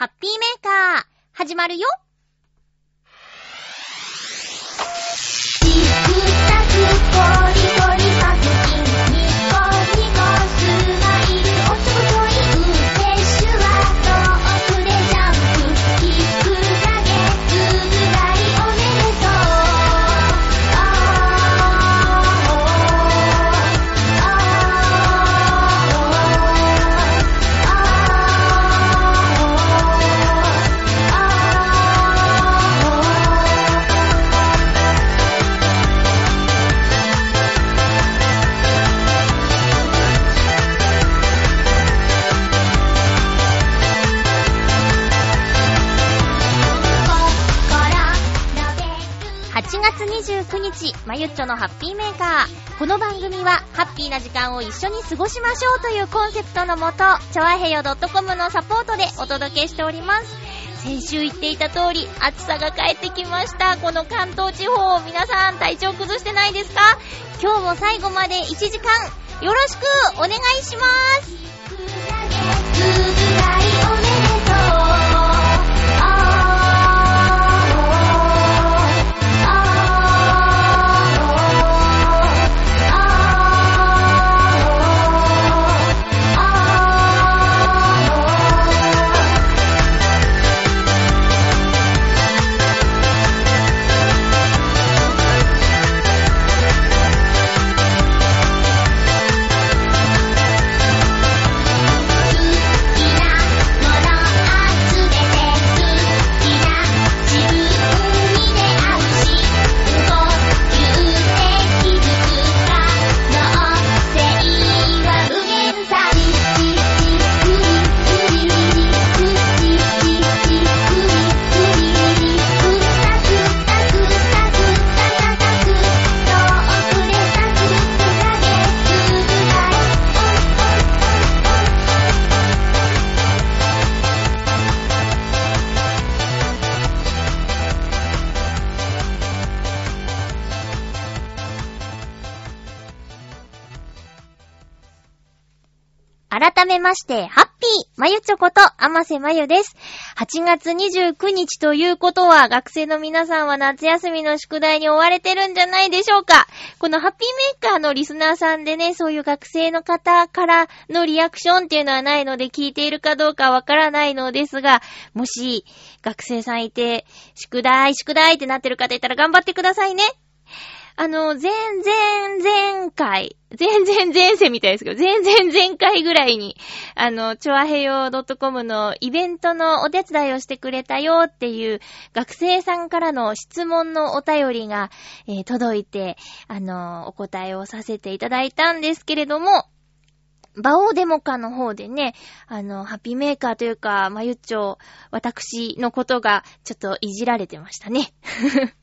ハッピーメーカー、始まるよ。まゆっちょのハッピーメーカー。この番組は、ハッピーな時間を一緒に過ごしましょうというコンセプトのもと、ちょわへよ .com のサポートでお届けしております。先週言っていた通り、暑さが帰ってきました。この関東地方、皆さん体調崩してないですか？今日も最後まで1時間、よろしくお願いします。まして、ハッピーまゆちょこと、あませまゆです。8月29日ということは、学生の皆さんは夏休みの宿題に追われてるんじゃないでしょうか。このハッピーメーカーのリスナーさんでね、そういう学生の方からのリアクションっていうのはないので、聞いているかどうかわからないのですが、もし、学生さんいて、宿題、宿題ってなってる方いたら頑張ってくださいね。あの、前々前回、前々前世みたいですけど、前々前回ぐらいに、あの、ちょあへよ .com のイベントのお手伝いをしてくれたよっていう学生さんからの質問のお便りが、えー届いて、あの、お答えをさせていただいたんですけれども、バオーデモカの方でね、あの、ハッピーメーカーというか、まゆっちょ、私のことがちょっといじられてましたね。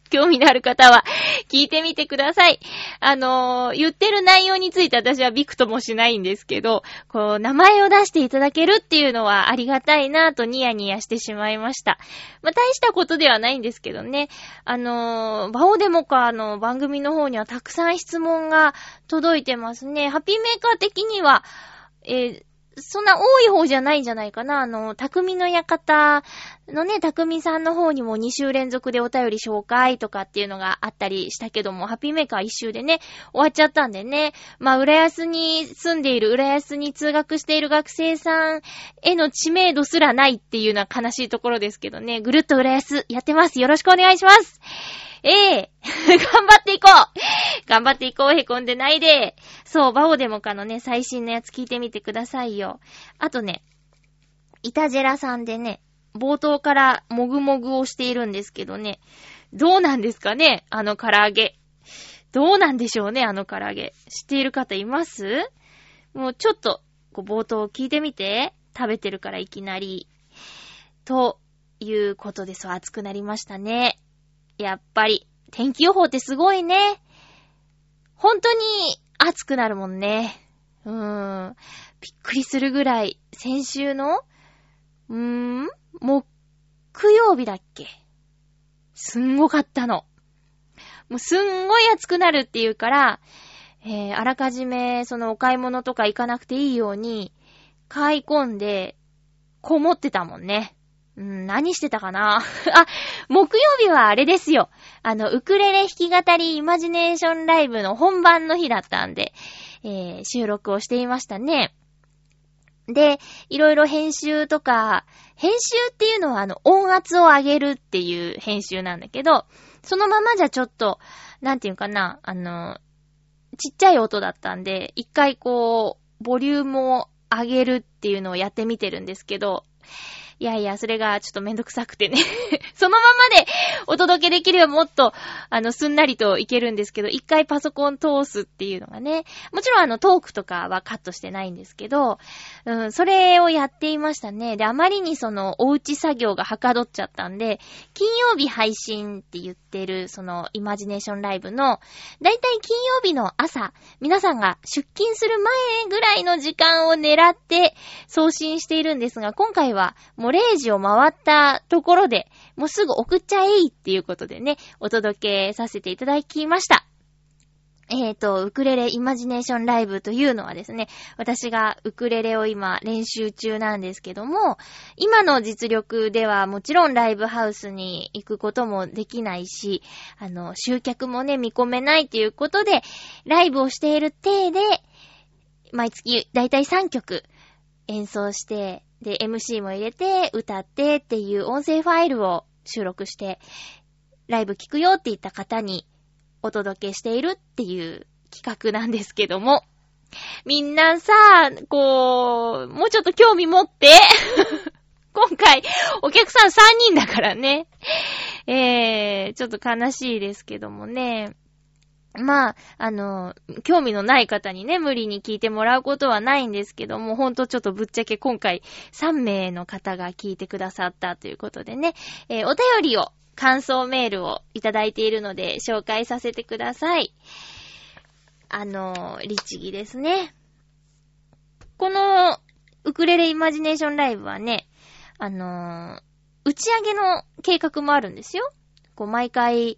興味のある方は聞いてみてください。あのー言ってる内容について私はビクともしないんですけど、こう、名前を出していただけるっていうのはありがたいなぁとニヤニヤしてしまいました。まあ、大したことではないんですけどね。あのーバオデモカの番組の方にはたくさん質問が届いてますね。ハッピーメーカー的には、えーそんな多い方じゃないんじゃないかな。あの、匠の館のね、匠さんの方にも2週連続でお便り紹介とかっていうのがあったりしたけども、ハッピーメーカー1週でね、終わっちゃったんでね。まあ、浦安に住んでいる、浦安に通学している学生さんへの知名度すらないっていうのは悲しいところですけどね。ぐるっと浦安やってます。よろしくお願いします。ええ 頑張っていこう頑張っていこうへこんでないで。そう、バオデモカのね、最新のやつ聞いてみてくださいよ。あとね、イタジェラさんでね、冒頭からもぐもぐをしているんですけどね、どうなんですかねあの唐揚げ。どうなんでしょうねあの唐揚げ。知っている方います？もうちょっと、こう冒頭聞いてみて。食べてるからいきなり。ということで、そう熱くなりましたね。やっぱり、天気予報ってすごいね。本当に暑くなるもんね。うーん。びっくりするぐらい、先週の、うーん、木曜日だっけすんごかったの。もうすんごい暑くなるっていうから、えー、あらかじめ、そのお買い物とか行かなくていいように、買い込んで、こもってたもんね。何してたかな？あ、木曜日はあれですよ。あの、ウクレレ弾き語りイマジネーションライブの本番の日だったんで、えー、収録をしていましたね。で、いろいろ編集とか、編集っていうのはあの、音圧を上げるっていう編集なんだけど、そのままじゃちょっと、なんていうかな、あの、ちっちゃい音だったんで、一回こう、ボリュームを上げるっていうのをやってみてるんですけど、いやいや、それがちょっとめんどくさくてね そのままでお届けできればもっと、あの、すんなりといけるんですけど、一回パソコン通すっていうのがね、もちろんあの、トークとかはカットしてないんですけど、うん、それをやっていましたね。で、あまりにその、おうち作業がはかどっちゃったんで、金曜日配信って言ってる、その、イマジネーションライブの、だいたい金曜日の朝、皆さんが出勤する前ぐらいの時間を狙って送信しているんですが、今回はもう0時を回ったところで、もうすぐ送っちゃえいっていうことでね、お届けさせていただきました。えーと、ウクレレイマジネーションライブというのはですね、私がウクレレを今練習中なんですけども、今の実力ではもちろんライブハウスに行くこともできないし、あの、集客もね、見込めないということで、ライブをしている体で、毎月だいたい3曲演奏して、で、MC も入れて、歌ってっていう音声ファイルを収録して、ライブ聞くよって言った方にお届けしているっていう企画なんですけども、みんなさ、こう、もうちょっと興味持って、今回、お客さん3人だからね。えー、ちょっと悲しいですけどもね。まあ、あの、興味のない方にね、無理に聞いてもらうことはないんですけども、ほんとちょっとぶっちゃけ今回3名の方が聞いてくださったということでね、えーお便りを、感想メールをいただいているので紹介させてください。あの、律儀ですね。この、ウクレレイマジネーションライブはね、あの、打ち上げの計画もあるんですよ。こう、毎回、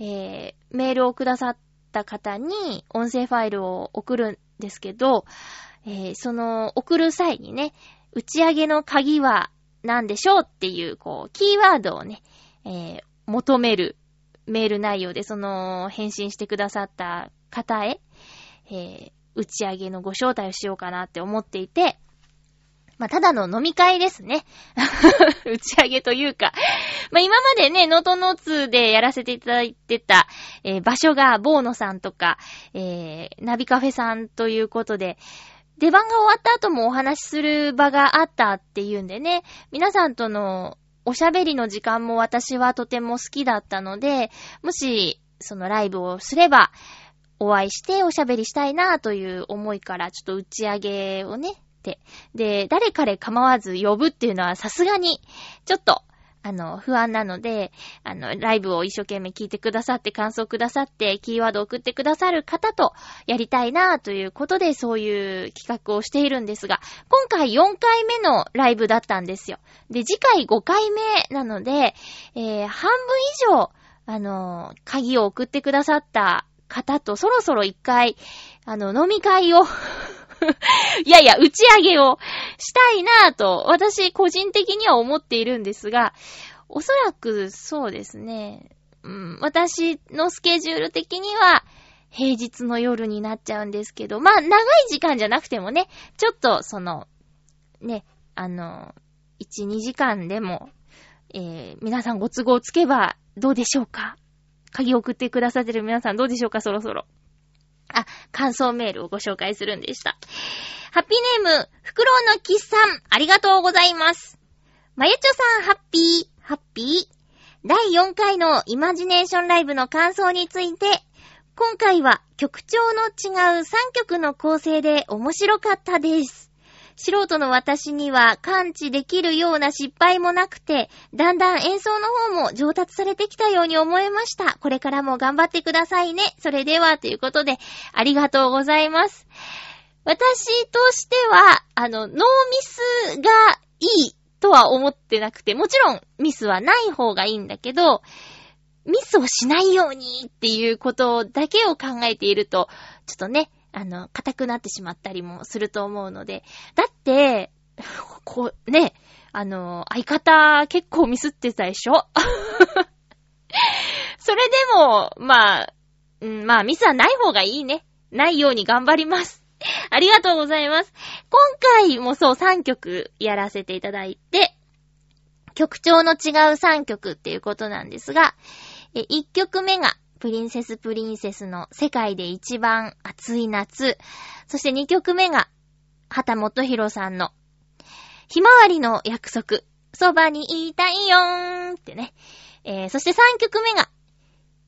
えー、メールをくださった方に音声ファイルを送るんですけど、えーその送る際にね、打ち上げの鍵は何でしょうっていう、こう、キーワードをね、えー求めるメール内容で、その、返信してくださった方へ、えー打ち上げのご招待をしようかなって思っていて、まあ、ただの飲み会ですね。打ち上げというか。まあ、今までね、ノートノーツでやらせていただいてた、えー場所が、ボーノさんとか、えーナビカフェさんということで、出番が終わった後もお話しする場があったっていうんでね、皆さんとのおしゃべりの時間も私はとても好きだったので、もし、そのライブをすれば、お会いしておしゃべりしたいなという思いから、ちょっと打ち上げをね、で、誰彼構わず呼ぶっていうのはさすがに、ちょっと、あの、不安なので、あの、ライブを一生懸命聞いてくださって、感想くださって、キーワード送ってくださる方とやりたいなということで、そういう企画をしているんですが、今回4回目のライブだったんですよ。で、次回5回目なので、えー、半分以上、あの、鍵を送ってくださった方とそろそろ一回、あの、飲み会をい やいや、打ち上げをしたいなぁと、私個人的には思っているんですが、おそらくそうですね、うん、私のスケジュール的には、平日の夜になっちゃうんですけど、まあ、長い時間じゃなくてもね、ちょっと、その、ね、あの、1、2時間でも、えー、皆さんご都合つけばどうでしょうか？鍵を送ってくださってる皆さんどうでしょうか？そろそろ。あ、感想メールをご紹介するんでした。ハッピーネーム、フクロウのキスさん、ありがとうございます。まゆちょさん、ハッピー、ハッピー。第4回のイマジネーションライブの感想について、今回は曲調の違う3曲の構成で面白かったです。素人の私には感知できるような失敗もなくて、だんだん演奏の方も上達されてきたように思えました。これからも頑張ってくださいね。それでは、ということで、ありがとうございます。私としては、あの、ノーミスがいいとは思ってなくて、もちろんミスはない方がいいんだけど、ミスをしないようにっていうことだけを考えていると、ちょっとね、あの、硬くなってしまったりもすると思うので。だって、こう、ね、あの、相方結構ミスってたでしょ？それでも、まあ、うん、まあミスはない方がいいね。ないように頑張ります。ありがとうございます。今回もそう3曲やらせていただいて、曲調の違う3曲っていうことなんですが、1曲目が、プリンセスプリンセスの世界で一番暑い夏。そして2曲目が、畑元博さんの、ひまわりの約束。そばにいたいよーんってね。えー、そして3曲目が、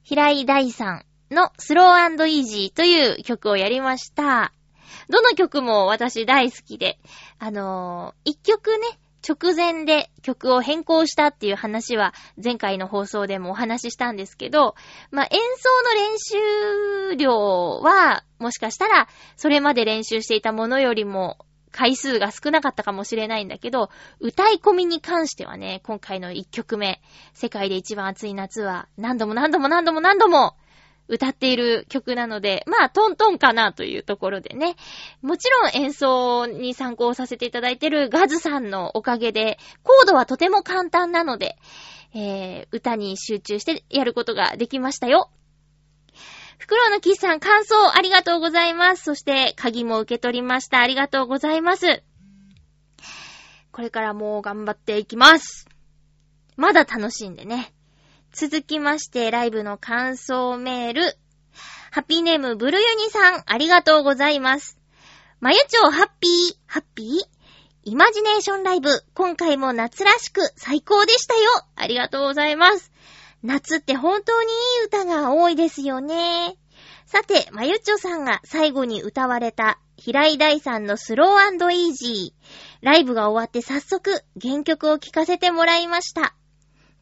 平井大さんのスローイージーという曲をやりました。どの曲も私大好きで、あのー、1曲ね、直前で曲を変更したっていう話は前回の放送でもお話ししたんですけど、まあ、演奏の練習量はもしかしたらそれまで練習していたものよりも回数が少なかったかもしれないんだけど、歌い込みに関してはね、今回の1曲目、世界で一番暑い夏は何度も何度も何度も何度も歌っている曲なので、まあ、トントンかなというところでね。もちろん演奏に参考させていただいているガズさんのおかげで、コードはとても簡単なので、えー、歌に集中してやることができましたよ。フクロウのキスさん、感想ありがとうございます。そして、鍵も受け取りました。ありがとうございます。これからもう頑張っていきます。まだ楽しんでね。続きまして、ライブの感想メール。ハッピーネーム、ブルユニさん、ありがとうございます。まゆちょハッピー、ハッピー？イマジネーションライブ、今回も夏らしく最高でしたよ。ありがとうございます。夏って本当にいい歌が多いですよね。さて、まゆちょさんが最後に歌われた、平井大さんのスローイージー。ライブが終わって早速、原曲を聴かせてもらいました。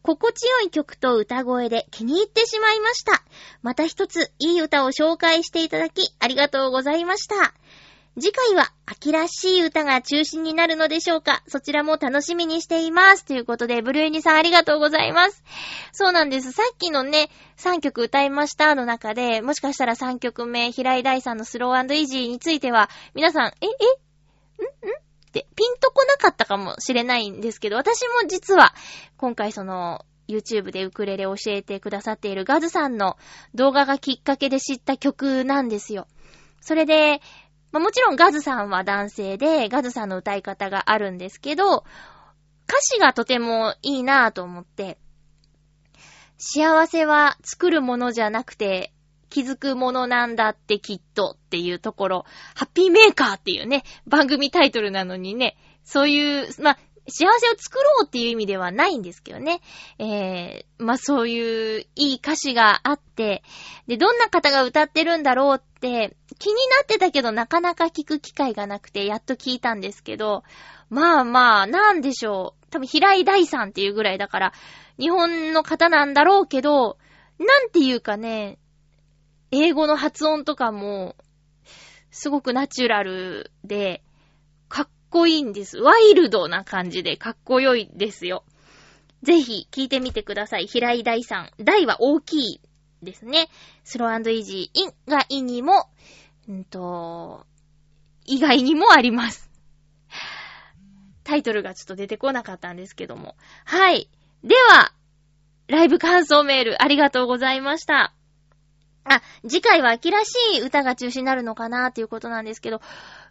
心地よい曲と歌声で気に入ってしまいました。また一ついい歌を紹介していただきありがとうございました。次回は秋らしい歌が中心になるのでしょうかそちらも楽しみにしています。ということで、ブルーニさんありがとうございます。そうなんです。さっきのね、3曲歌いましたの中で、もしかしたら3曲目、平井大さんのスローイージーについては、皆さん、え、え、んん？ピンとこなかったかもしれないんですけど、私も実は今回その YouTube でウクレレ教えてくださっているガズさんの動画がきっかけで知った曲なんですよ。それで、まあ、もちろんガズさんは男性で、ガズさんの歌い方があるんですけど、歌詞がとてもいいなぁと思って、幸せは作るものじゃなくて、気づくものなんだってきっとっていうところ、ハッピーメーカーっていうね、番組タイトルなのにね、そういう、まあ、幸せを作ろうっていう意味ではないんですけどね。えー、まあ、そういういい歌詞があって、で、どんな方が歌ってるんだろうって気になってたけどなかなか聞く機会がなくて、やっと聞いたんですけど、まあまあ、なんでしょう。多分平井大さんっていうぐらいだから、日本の方なんだろうけど、なんていうかね、英語の発音とかも、すごくナチュラルで、かっこいいんです。ワイルドな感じでかっこよいですよ。ぜひ聞いてみてください。平井大さん。大は大きいですね。スローイージー。インがイにも、うんと、以外にもあります。タイトルがちょっと出てこなかったんですけども。はい。では、ライブ感想メールありがとうございました。あ、次回は秋らしい歌が中止になるのかなっていうことなんですけど、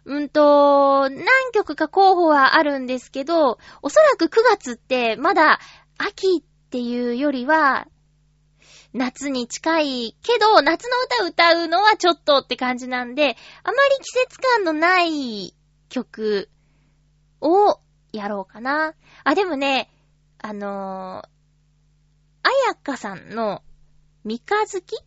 うんと、何曲か候補はあるんですけど、おそらく9月ってまだ秋っていうよりは、夏に近いけど、夏の歌歌うのはちょっとって感じなんで、あまり季節感のない曲をやろうかな。あ、でもね、あのー、あやかさんの三日月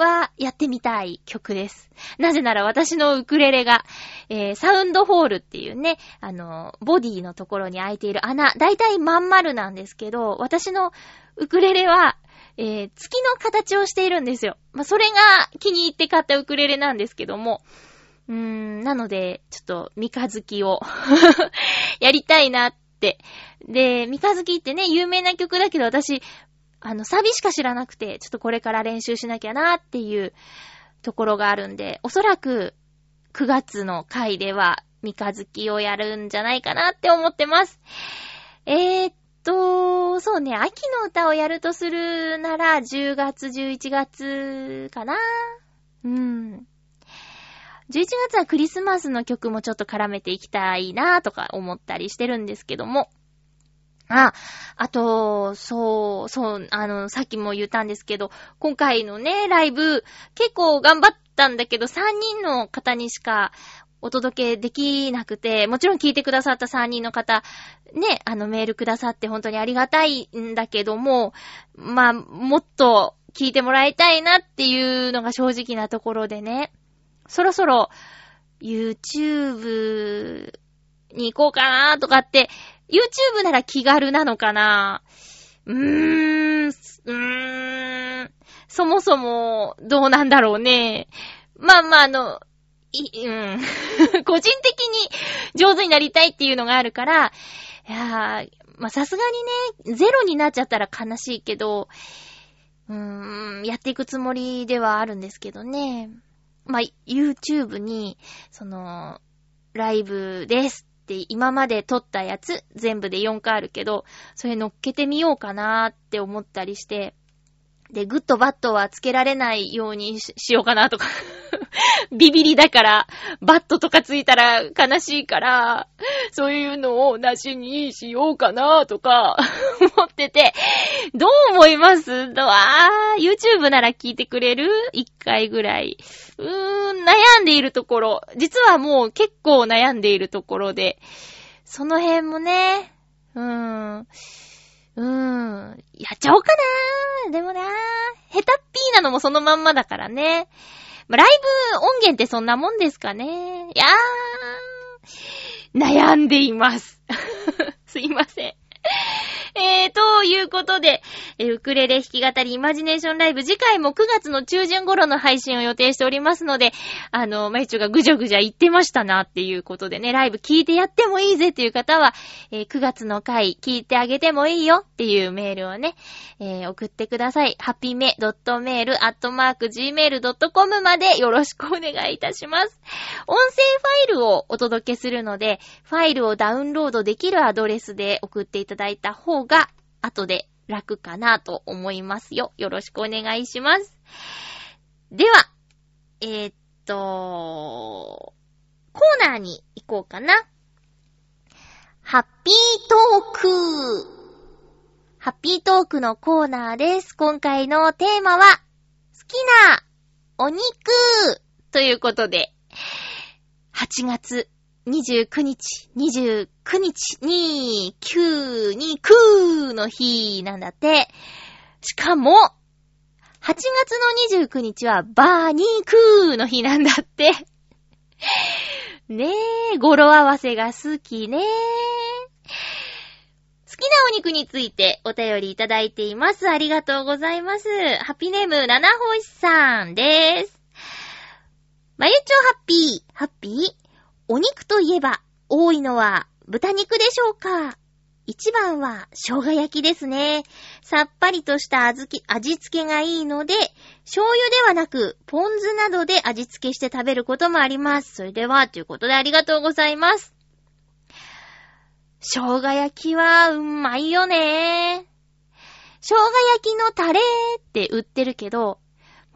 はやってみたい曲です。なぜなら私のウクレレが、えー、サウンドホールっていうね、あの、ボディのところに開いている穴、だいたいまん丸なんですけど、私のウクレレは、えー、月の形をしているんですよ。まあ、それが気に入って買ったウクレレなんですけども、うーん、なので、ちょっと、三日月を やりたいなって。で、三日月ってね、有名な曲だけど私、あの、サビしか知らなくて、ちょっとこれから練習しなきゃなっていうところがあるんで、おそらく9月の回では三日月をやるんじゃないかなって思ってます。えー、っと、そうね、秋の歌をやるとするなら、10月、11月かな。うん。11月はクリスマスの曲もちょっと絡めていきたいなとか思ったりしてるんですけども。あ、あと、そう、そう、あの、さっきも言ったんですけど、今回のね、ライブ、結構頑張ったんだけど、3人の方にしかお届けできなくて、もちろん聞いてくださった3人の方、ね、あのメールくださって本当にありがたいんだけども、まあ、もっと聞いてもらいたいなっていうのが正直なところでね、そろそろ YouTube に行こうかなとかって、YouTube なら気軽なのかな？うーん、うーん、そもそもどうなんだろうね。まあまああの、い、うん。個人的に上手になりたいっていうのがあるから、いやー、まあさすがにね、ゼロになっちゃったら悲しいけど、うーん、やっていくつもりではあるんですけどね。まあ、YouTube に、その、ライブですて今まで撮ったやつ、全部で4回あるけど、それ乗っけてみようかなーって思ったりして、で、グッドバッドはつけられないようにししようかなとか。ビビリだから、バットとかついたら悲しいから、そういうのをなしにしようかなとか、思ってて、どう思います？どあー、YouTube なら聞いてくれる ?1 回ぐらい。うーん、悩んでいるところ。実はもう結構悩んでいるところで、その辺もね、うーん。うーん。やっちゃおうかなでもな下手っぴーなのもそのまんまだからね。まあ、ライブ音源ってそんなもんですかね。いやー、悩んでいます。すいません。えー、ということで、えーウクレレ弾き語りイマジネーションライブ次回も9月の中旬頃の配信を予定しておりますので、あの、まゆちょがぐじゃぐじゃ言ってましたなっていうことでね、ライブ聞いてやってもいいぜっていう方は、えー9月の回聞いてあげてもいいよっていうメールをね、えー送ってください。ハピメ .mail.gmail.com までよろしくお願いいたします。音声ファイルをお届けするので、ファイルをダウンロードできるアドレスで送っていただいた方が、後で楽かなと思いますよ。よろしくお願いします。では、えー、っと、コーナーに行こうかな。ハッピートークハッピートークのコーナーです。今回のテーマは、好きなお肉ということで、8月29日、29日に、9に、9の日なんだって。しかも、8月の29日はバーニークーの日なんだって。ねえ、語呂合わせが好きねえ。好きなお肉についてお便りいただいています。ありがとうございます。ハピネーム、七星さんです。まゆちょハッピー、ハッピー？お肉といえば、多いのは豚肉でしょうか一番は生姜焼きですね。さっぱりとした味付けがいいので、醤油ではなく、ポン酢などで味付けして食べることもあります。それでは、ということでありがとうございます。生姜焼きはうまいよね。生姜焼きのタレって売ってるけど、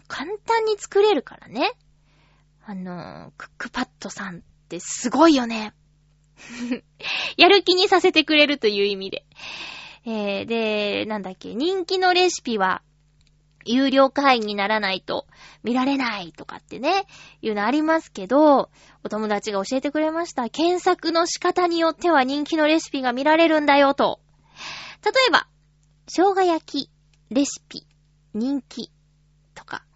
簡単に作れるからね。あの、クックパッドさんってすごいよね。やる気にさせてくれるという意味で。えー、で、なんだっけ、人気のレシピは、有料会員にならないと見られないとかってね、いうのありますけど、お友達が教えてくれました。検索の仕方によっては人気のレシピが見られるんだよと。例えば、生姜焼きレシピ人気とか、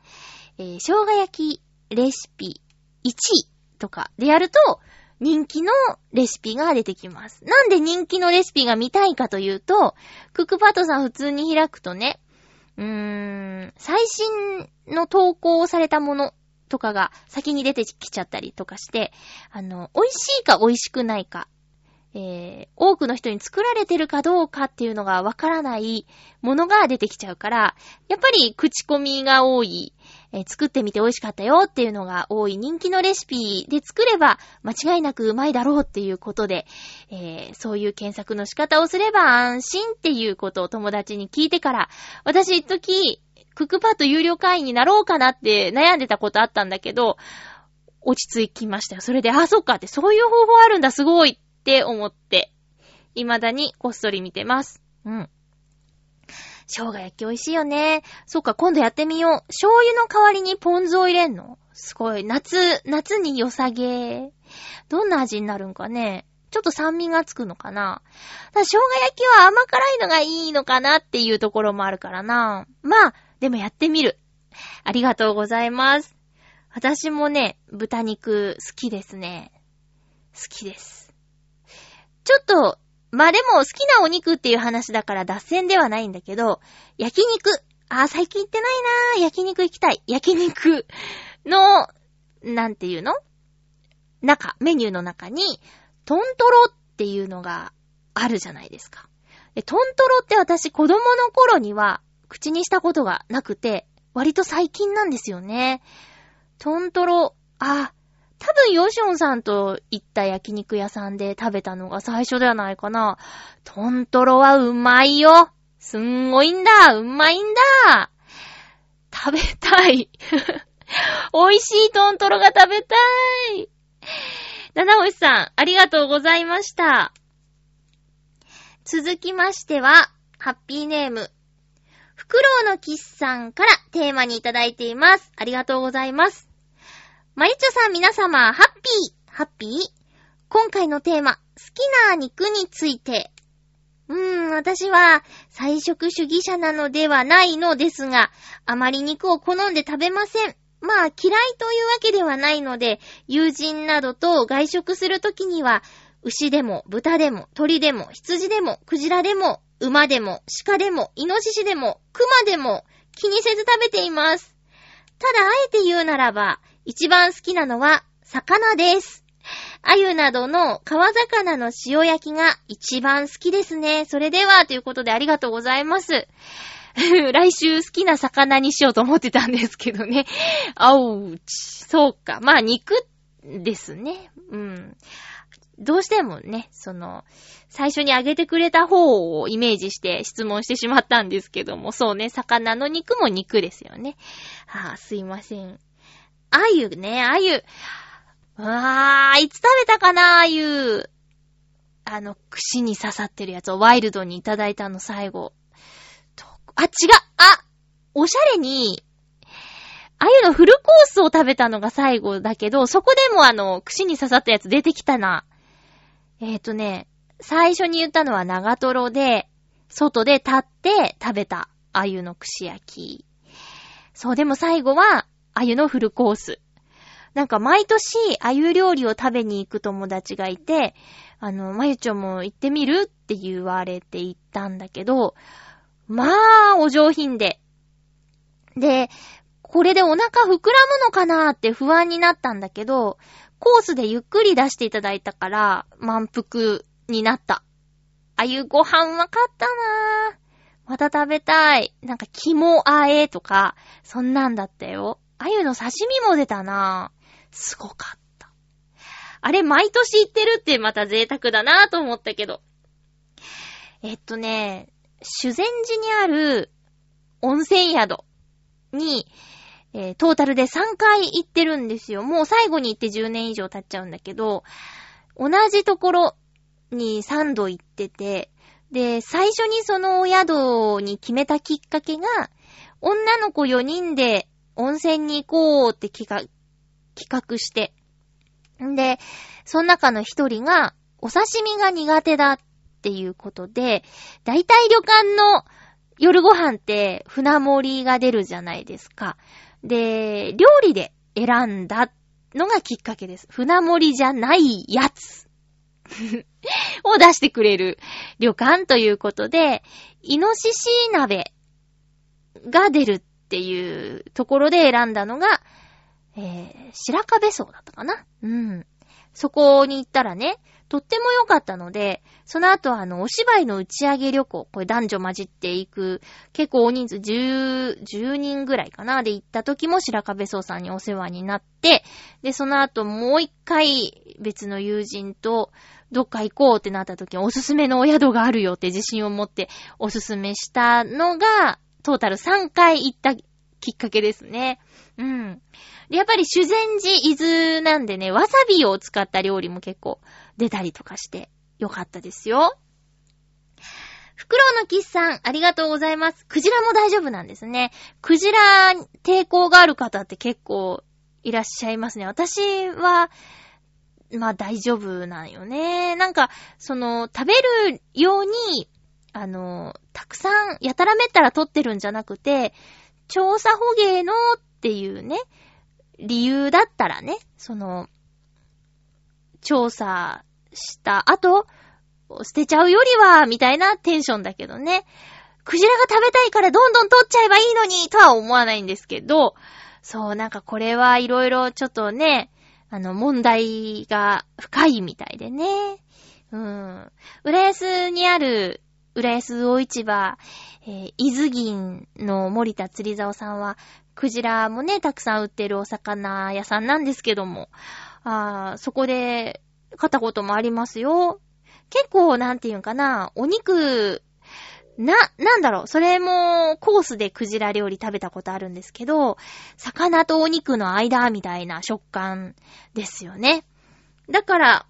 えー生姜焼きレシピ1位とかでやると、人気のレシピが出てきます。なんで人気のレシピが見たいかというと、クックパッドさん普通に開くとね、うーん、最新の投稿されたものとかが先に出てきちゃったりとかして、あの、美味しいか美味しくないか、えー、多くの人に作られてるかどうかっていうのがわからないものが出てきちゃうから、やっぱり口コミが多い、えー作ってみて美味しかったよっていうのが多い人気のレシピで作れば間違いなくうまいだろうっていうことで、えーそういう検索の仕方をすれば安心っていうことを友達に聞いてから、私一時、クックパッド有料会員になろうかなって悩んでたことあったんだけど、落ち着きましたよ。それで、あ、そっかって、そういう方法あるんだ、すごいって思って、未だにこっそり見てます。うん。生姜焼き美味しいよね。そっか、今度やってみよう。醤油の代わりにポン酢を入れんの？すごい。夏、夏に良さげ。どんな味になるんかね。ちょっと酸味がつくのかな。ただ生姜焼きは甘辛いのがいいのかなっていうところもあるからな。まあ、でもやってみる。ありがとうございます。私もね、豚肉好きですね。好きです。ちょっと、まあでも好きなお肉っていう話だから脱線ではないんだけど、焼肉。あー、最近行ってないなー。焼肉行きたい。焼肉の、なんていうの？中、メニューの中に、トントロっていうのがあるじゃないですか。トントロって私子供の頃には口にしたことがなくて、割と最近なんですよね。トントロ、あ、多分ヨシオンさんと行った焼肉屋さんで食べたのが最初ではないかな。トントロはうまいよ。すんごいんだ。うまいんだ。食べたい。美味しいトントロが食べたい。七星さん、ありがとうございました。続きましては、ハッピーネーム、フクロウのキスさんからテーマにいただいています。ありがとうございます。まゆちょさん皆様、ハッピー、ハッピー？今回のテーマ、好きな肉について。うーん、私は菜食主義者なのではないのですが、あまり肉を好んで食べません。まあ、嫌いというわけではないので、友人などと外食するときには、牛でも、豚でも、鳥でも、羊でも、クジラでも、馬でも、鹿でも、イノシシでも、クマでも、気にせず食べています。ただ、あえて言うならば、一番好きなのは、魚です。鮎などの川魚の塩焼きが一番好きですね。それでは、ということでありがとうございます。来週好きな魚にしようと思ってたんですけどね。あうち。そうか。まあ、肉ですね。うん。どうしてもね、その、最初にあげてくれた方をイメージして質問してしまったんですけども、そうね、魚の肉も肉ですよね。はあ、すいません。あゆね、あゆ。あー、いつ食べたかな、あゆ。あの、串に刺さってるやつをワイルドにいただいたの最後。あ、違うあおしゃれに、あゆのフルコースを食べたのが最後だけど、そこでもあの、串に刺さったやつ出てきたな。えっ、ー、とね、最初に言ったのは長瀞で、外で立って食べたあゆの串焼き。そう、でも最後は、あゆのフルコース。なんか毎年、あゆ料理を食べに行く友達がいて、あの、まゆちょも行ってみるって言われて行ったんだけど、まあ、お上品で。で、これでお腹膨らむのかなって不安になったんだけど、コースでゆっくり出していただいたから、満腹になった。あゆご飯わかったなぁ。また食べたい。なんか肝あえとか、そんなんだったよ。あゆの刺身も出たなぁ。すごかった。あれ、毎年行ってるってまた贅沢だなぁと思ったけど。えっとね、修善寺にある温泉宿に、えートータルで3回行ってるんですよ。もう最後に行って10年以上経っちゃうんだけど、同じところに3度行ってて、で、最初にそのお宿に決めたきっかけが、女の子4人で温泉に行こうって企画、企画して。んで、その中の一人が、お刺身が苦手だっていうことで、だいたい旅館の夜ご飯って船盛りが出るじゃないですか。で、料理で選んだのがきっかけです。船盛りじゃないやつ を出してくれる旅館ということで、イノシシ鍋が出るっていうところで選んだのが、えー、白壁荘だったかな？うん。そこに行ったらね、とっても良かったので、その後あの、お芝居の打ち上げ旅行、これ男女混じっていく、結構大人数10、10人ぐらいかな、で行った時も白壁荘さんにお世話になって、で、その後もう一回別の友人と、どっか行こうってなった時におすすめのお宿があるよって自信を持っておすすめしたのが、トータル3回行ったきっかけですね。うん。で、やっぱり修善寺伊豆なんでね、わさびを使った料理も結構出たりとかしてよかったですよ。フクロウのキスさん、ありがとうございます。クジラも大丈夫なんですね。クジラ抵抗がある方って結構いらっしゃいますね。私は、まあ大丈夫なんよね。なんか、その、食べるように、あの、たくさん、やたらめったら取ってるんじゃなくて、調査捕鯨のっていうね、理由だったらね、その、調査した後、捨てちゃうよりは、みたいなテンションだけどね。クジラが食べたいからどんどん取っちゃえばいいのに、とは思わないんですけど、そう、なんかこれはいろいろちょっとね、あの、問題が深いみたいでね。うん。浦安にある、浦安大市場、えー、伊豆銀の森田釣り竿さんは、クジラもね、たくさん売ってるお魚屋さんなんですけども、あそこで買ったこともありますよ。結構、なんていうんかな、お肉、な、なんだろう、それもコースでクジラ料理食べたことあるんですけど、魚とお肉の間みたいな食感ですよね。だから、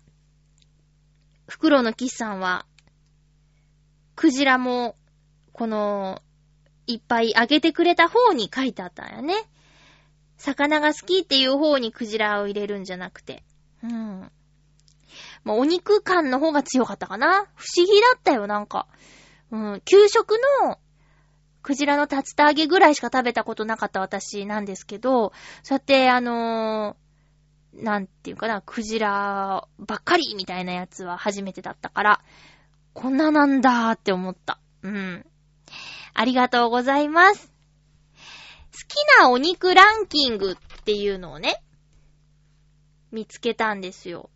袋のキスさんは、クジラも、この、いっぱいあげてくれた方に書いてあったんやね。魚が好きっていう方にクジラを入れるんじゃなくて。うん。まあ、お肉感の方が強かったかな。不思議だったよ、なんか。うん。給食の、クジラの竜田揚げぐらいしか食べたことなかった私なんですけど、そうやって、あのー、なんていうかな、クジラばっかりみたいなやつは初めてだったから、こんななんだーって思った。うん。ありがとうございます。好きなお肉ランキングっていうのをね、見つけたんですよ。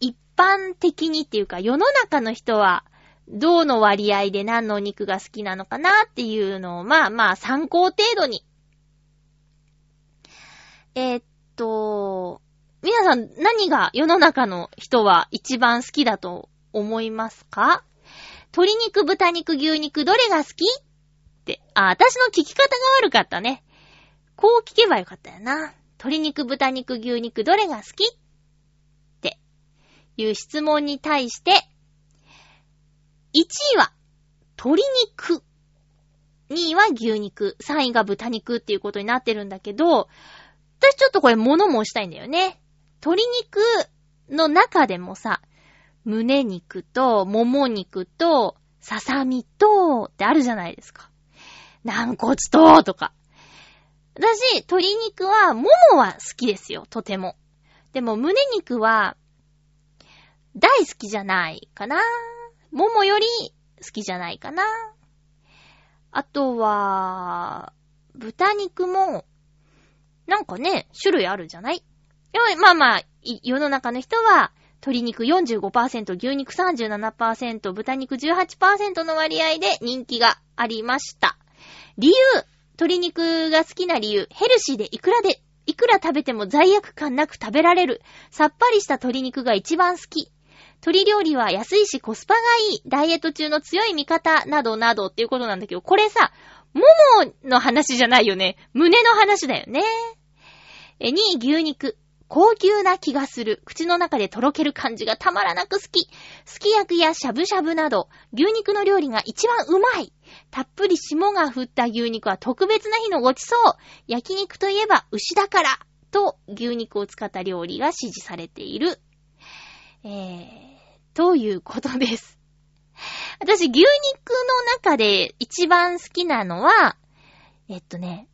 一般的にっていうか、世の中の人は、どうの割合で何のお肉が好きなのかなっていうのを、まあまあ参考程度に。えー、っと、皆さん何が世の中の人は一番好きだと思いますか？鶏肉、豚肉、牛肉、どれが好き？って。あ、私の聞き方が悪かったね。こう聞けばよかったよな。鶏肉、豚肉、牛肉、どれが好き？っていう質問に対して、1位は鶏肉。2位は牛肉。3位が豚肉っていうことになってるんだけど、私ちょっとこれ物申したいんだよね。鶏肉の中でもさ、胸肉と、もも肉と、ささみと、ってあるじゃないですか。軟骨と、とか。私、鶏肉は、ももは好きですよ、とても。でも、胸肉は、大好きじゃないかな。ももより好きじゃないかな。あとは、豚肉も、なんかね、種類あるじゃない？まあまあ、世の中の人は、鶏肉45%、牛肉37%、豚肉18%の割合で人気がありました。理由鶏肉が好きな理由、ヘルシーでいくらで、いくら食べても罪悪感なく食べられる。さっぱりした鶏肉が一番好き。鶏料理は安いしコスパがいい。ダイエット中の強い味方などなどっていうことなんだけど、これさ、ももの話じゃないよね。胸の話だよね。え、2位牛肉。高級な気がする。口の中でとろける感じがたまらなく好き。すき焼きやしゃぶしゃぶなど、牛肉の料理が一番うまい。たっぷり霜が降った牛肉は特別な日のごちそう。焼肉といえば牛だから。と、牛肉を使った料理が支持されている。えー、ということです。私、牛肉の中で一番好きなのは、えっとね、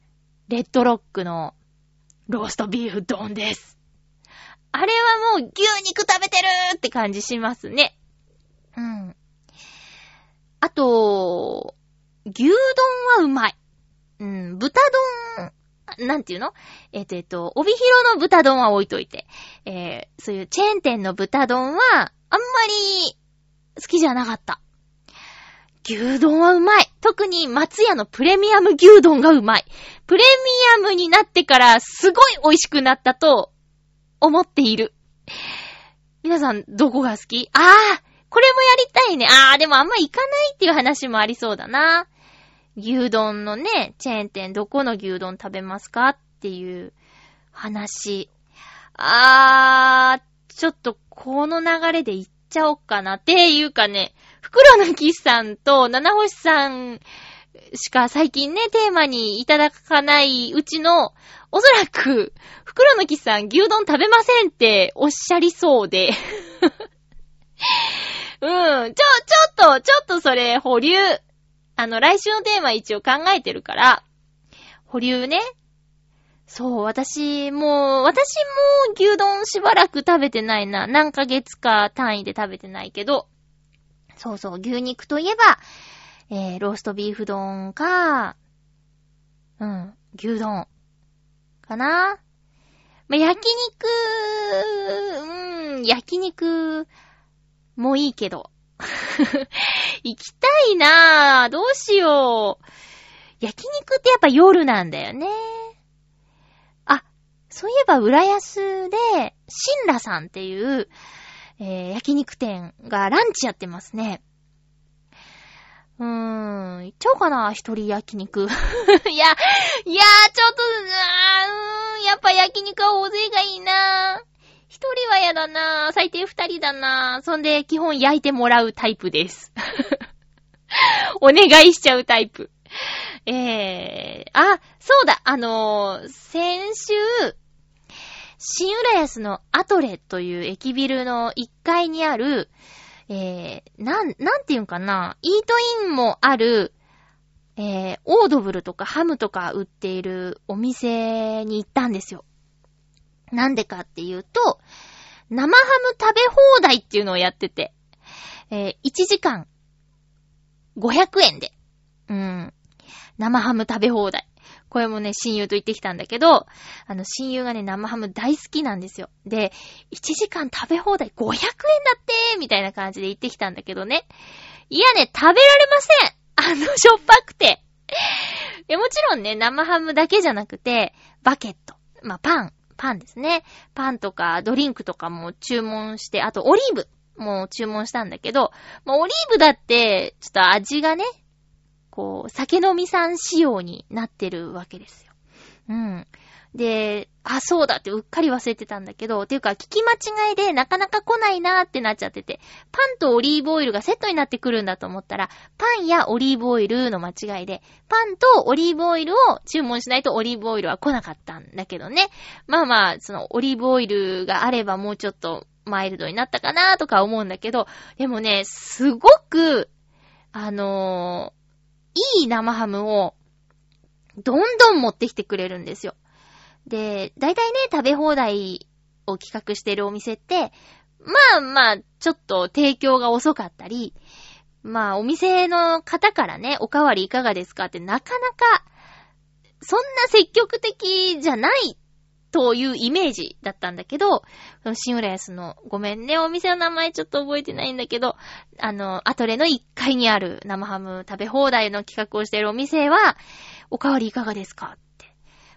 レッドロックのローストビーフ丼です。あれはもう牛肉食べてるって感じしますね。うん。あと、牛丼はうまい。うん、豚丼、なんていうの？えっ、と、えっ、と、帯広の豚丼は置いといて、えー、そういうチェーン店の豚丼は、あんまり好きじゃなかった。牛丼はうまい。特に松屋のプレミアム牛丼がうまい。プレミアムになってからすごい美味しくなったと思っている。皆さん、どこが好き？ああこれもやりたいね。ああ、でもあんま行かないっていう話もありそうだな。牛丼のね、チェーン店どこの牛丼食べますかっていう話。あー、ちょっとこの流れで行っちゃおうかなっていうかね、袋のキスさんと七星さんしか最近ね、テーマにいただかないうちの、おそらく、袋のキスさん牛丼食べませんっておっしゃりそうで。うん、ちょ、ちょっと、ちょっとそれ保留。あの、来週のテーマ一応考えてるから、保留ね。そう、私もう、私も牛丼しばらく食べてないな。何ヶ月か単位で食べてないけど。そうそう、牛肉といえば、えー、ローストビーフ丼か、うん、牛丼。かなまあ、焼肉、うん、焼肉、もいいけど。行きたいなぁ。どうしよう。焼肉ってやっぱ夜なんだよね。あ、そういえば浦安で、シンラさんっていう、えー、焼肉店がランチやってますね。うーん、行っちゃおうかな、一人焼肉。いや、いや、ちょっと、うーん、やっぱ焼肉は大勢がいいな一人はやだな最低二人だなそんで、基本焼いてもらうタイプです。お願いしちゃうタイプ。えー、あ、そうだ、あのー先週、新浦安のアトレという駅ビルの1階にある、えー、なん、なんていうんかな、イートインもある、えー、オードブルとかハムとか売っているお店に行ったんですよ。なんでかっていうと、生ハム食べ放題っていうのをやってて、えー、1時間500円で、うん、生ハム食べ放題。これもね、親友と行ってきたんだけど、あの、親友がね、生ハム大好きなんですよ。で、1時間食べ放題500円だってみたいな感じで行ってきたんだけどね。いやね、食べられませんあの、しょっぱくて。え、もちろんね、生ハムだけじゃなくて、バケット。まあ、パン。パンですね。パンとかドリンクとかも注文して、あとオリーブも注文したんだけど、まあ、オリーブだって、ちょっと味がね、こう、酒飲みさん仕様になってるわけですよ。うん。で、あ、そうだってうっかり忘れてたんだけど、ていうか聞き間違いでなかなか来ないなーってなっちゃってて、パンとオリーブオイルがセットになってくるんだと思ったら、パンやオリーブオイルの間違いで、パンとオリーブオイルを注文しないとオリーブオイルは来なかったんだけどね。まあまあ、そのオリーブオイルがあればもうちょっとマイルドになったかなーとか思うんだけど、でもね、すごく、あのーいい生ハムを、どんどん持ってきてくれるんですよ。で、大体ね、食べ放題を企画してるお店って、まあまあ、ちょっと提供が遅かったり、まあ、お店の方からね、おかわりいかがですかってなかなか、そんな積極的じゃないというイメージだったんだけど、その新浦安の、ごめんね、お店の名前ちょっと覚えてないんだけど、あの、アトレの1階にある生ハム食べ放題の企画をしているお店は、おかわりいかがですか？って。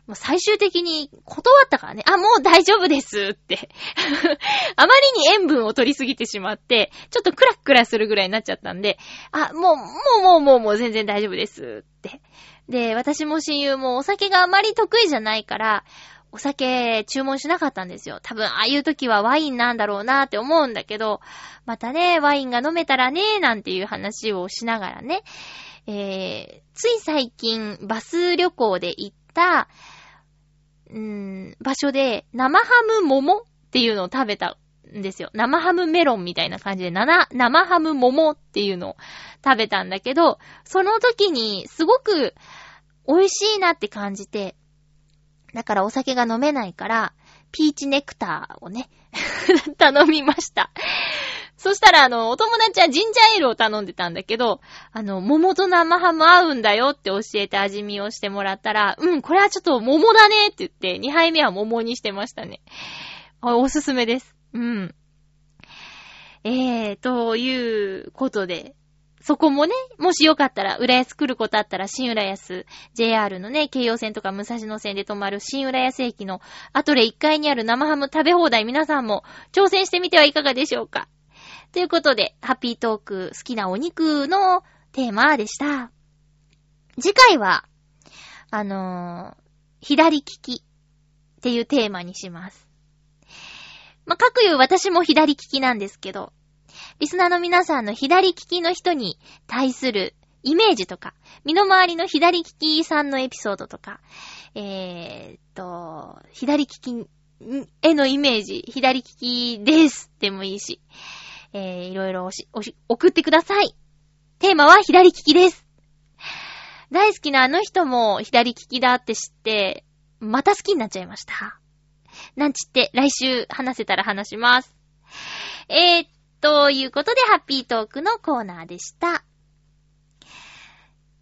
もう最終的に断ったからね、あ、もう大丈夫ですって。あまりに塩分を取りすぎてしまって、ちょっとクラクラするぐらいになっちゃったんで、あ、もう、もうもうもうもう全然大丈夫です。で、私も親友もお酒があまり得意じゃないから、お酒注文しなかったんですよ。多分、ああいう時はワインなんだろうなって思うんだけど、またね、ワインが飲めたらね、なんていう話をしながらね、えー、つい最近、バス旅行で行った、うーん、場所で、生ハム桃っていうのを食べたんですよ。生ハムメロンみたいな感じで、生ハム桃っていうのを食べたんだけど、その時にすごく美味しいなって感じて、だからお酒が飲めないから、ピーチネクターをね、頼みました。そしたら、あの、お友達はジンジャーエールを頼んでたんだけど、あの、桃と生ハム合うんだよって教えて味見をしてもらったら、うん、これはちょっと桃だねって言って、2杯目は桃にしてましたね。おすすめです。うん。えー、ということで、そこもね、もしよかったら、浦安来ることあったら、新浦安、JR のね、京葉線とか武蔵野線で止まる新浦安駅のアトレ1階にある生ハム食べ放題皆さんも挑戦してみてはいかがでしょうか。ということで、ハッピートーク好きなお肉のテーマでした。次回は、あのー、左利きっていうテーマにします。まあ、各言う私も左利きなんですけど、リスナーの皆さんの左利きの人に対するイメージとか、身の回りの左利きさんのエピソードとか、えー、っと、左利きへのイメージ、左利きですでもいいし、えー、いろいろおし、おし、送ってください。テーマは左利きです。大好きなあの人も左利きだって知って、また好きになっちゃいました。なんちって来週話せたら話します。えー、ということで、ハッピートークのコーナーでした。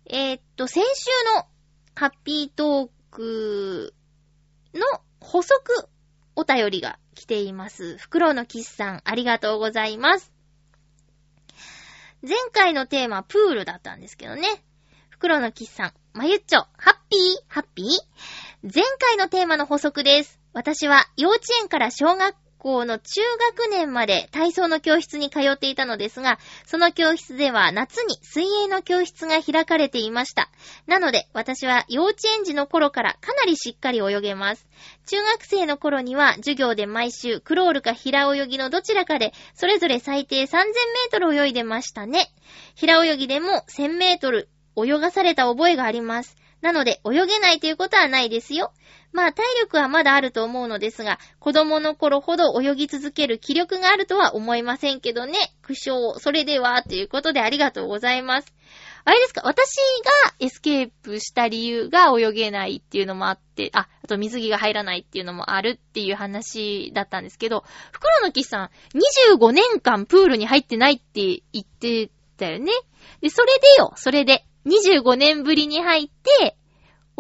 えー、っと、先週のハッピートークの補足お便りが来ています。フクロウのキスさん、ありがとうございます。前回のテーマ、プールだったんですけどね。フクロウのキスさん、まゆっちょ、ハッピー？ハッピー？前回のテーマの補足です。私は幼稚園から小学校の中学年まで体操の教室に通っていたのですが、その教室では夏に水泳の教室が開かれていました。なので、私は幼稚園児の頃からかなりしっかり泳げます。中学生の頃には授業で毎週クロールか平泳ぎのどちらかでそれぞれ最低3000メートル泳いでましたね。平泳ぎでも1000メートル泳がされた覚えがあります。なので、泳げないということはないですよ。まあ体力はまだあると思うのですが、子供の頃ほど泳ぎ続ける気力があるとは思いませんけどね。苦笑。それでは、ということでありがとうございます。あれですか？私がエスケープした理由が泳げないっていうのもあって、あ、あと水着が入らないっていうのもあるっていう話だったんですけど、袋の木さん、25年間プールに入ってないって言ってたよね。で、それでよ、それで。25年ぶりに入って、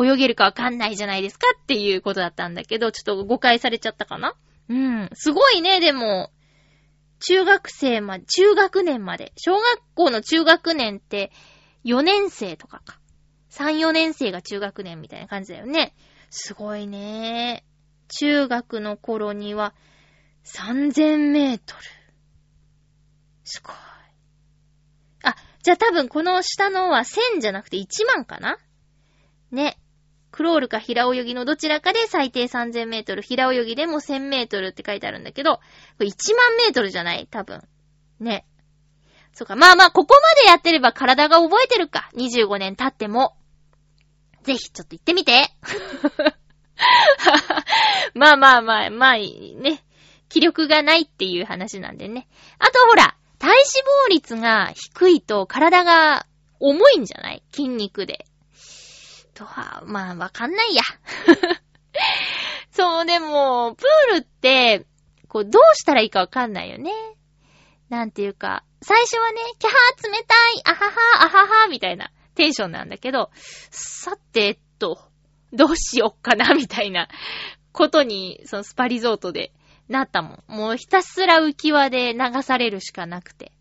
泳げるかわかんないじゃないですかっていうことだったんだけど、ちょっと誤解されちゃったかな？うん。すごいね、でも。中学生ま、中学年まで。小学校の中学年って4年生とかか。3、4年生が中学年みたいな感じだよね。すごいね。中学の頃には3000メートル。すごい。あ、じゃあ多分この下のは1000じゃなくて1万かな？ね。クロールか平泳ぎのどちらかで最低3000メートル、平泳ぎでも1000メートルって書いてあるんだけど、これ1万メートルじゃない多分。ね。そうか。まあまあ、ここまでやってれば体が覚えてるか。25年経っても。ぜひ、ちょっと行ってみて。まあまあまあ、まあ、ね。気力がないっていう話なんでね。あとほら、体脂肪率が低いと体が重いんじゃない？筋肉で。とは、まあ、わかんないや。そう、でも、プールって、こう、どうしたらいいかわかんないよね。なんていうか、最初はね、キャハー冷たい、あはは、あはは、みたいなテンションなんだけど、さて、っと、どうしよっかな、みたいなことに、そのスパリゾートでなったもん。もうひたすら浮き輪で流されるしかなくて。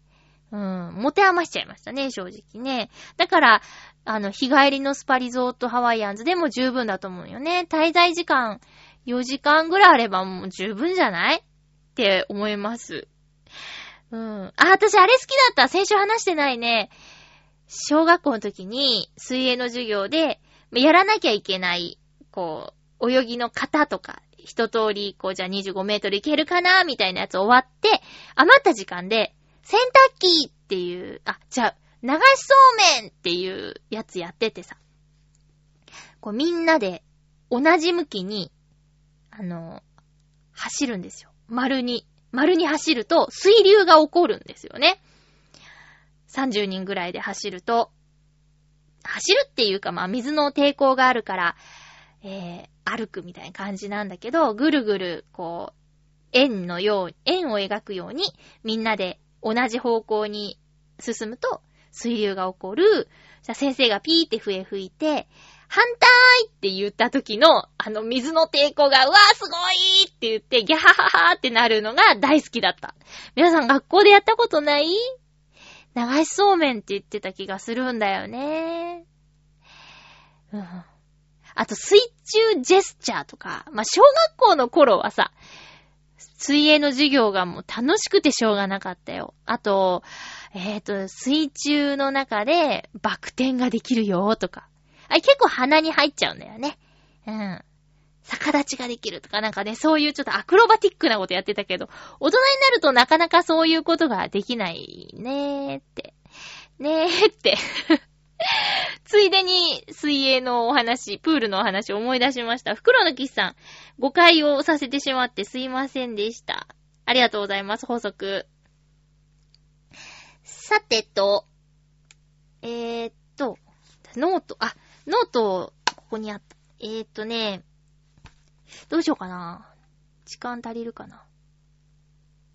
うん、持て余しちゃいましたね、正直ね。だから、あの、日帰りのスパリゾートハワイアンズでも十分だと思うよね。滞在時間4時間ぐらいあればもう十分じゃない？って思います。うん。あ、私あれ好きだった。先週話してないね。小学校の時に水泳の授業で、やらなきゃいけない、こう、泳ぎの型とか、一通り、こう、じゃあ25メートルいけるかなみたいなやつ終わって、余った時間で、洗濯機っていう、あ、じゃあ、流しそうめんっていうやつやっててさ。こうみんなで同じ向きに、あの、走るんですよ。丸に。丸に走ると水流が起こるんですよね。30人ぐらいで走ると、走るっていうかまあ水の抵抗があるから、えー、歩くみたいな感じなんだけど、ぐるぐる、こう、円のよう、円を描くようにみんなで同じ方向に進むと、水流が起こる。じゃあ先生がピーって笛吹いて、反対って言った時の、あの水の抵抗が、うわーすごいって言って、ギャハハハってなるのが大好きだった。皆さん学校でやったことない？流しそうめんって言ってた気がするんだよね。うん。あと、水中ジェスチャーとか、まあ、小学校の頃はさ、水泳の授業がもう楽しくてしょうがなかったよ。あと、えっ、ー、と、水中の中でバク転ができるよとか。あ結構鼻に入っちゃうんだよね。うん。逆立ちができるとかなんかね、そういうちょっとアクロバティックなことやってたけど、大人になるとなかなかそういうことができないねーって。ねーって ついでに水泳のお話、プールのお話を思い出しました。袋のキスさん、誤解をさせてしまってすいませんでした。ありがとうございます、法則。さてと、えー、っと、ノート、あ、ノート、ここにあった。えー、っとね、どうしようかな。時間足りるかな。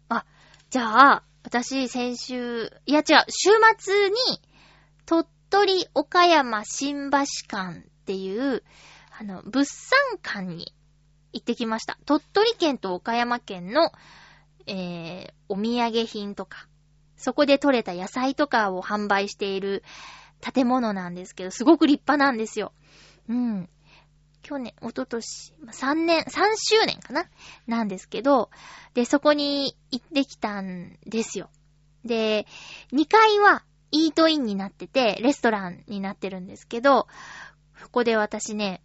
あ、じゃあ、私、先週、いや違う、週末に、鳥取岡山新橋館っていう、あの、物産館に行ってきました。鳥取県と岡山県の、えー、お土産品とか、そこで採れた野菜とかを販売している建物なんですけど、すごく立派なんですよ。うん。去年、おととし、3年、3周年かな？なんですけど、で、そこに行ってきたんですよ。で、2階はイートインになってて、レストランになってるんですけど、そこで私ね、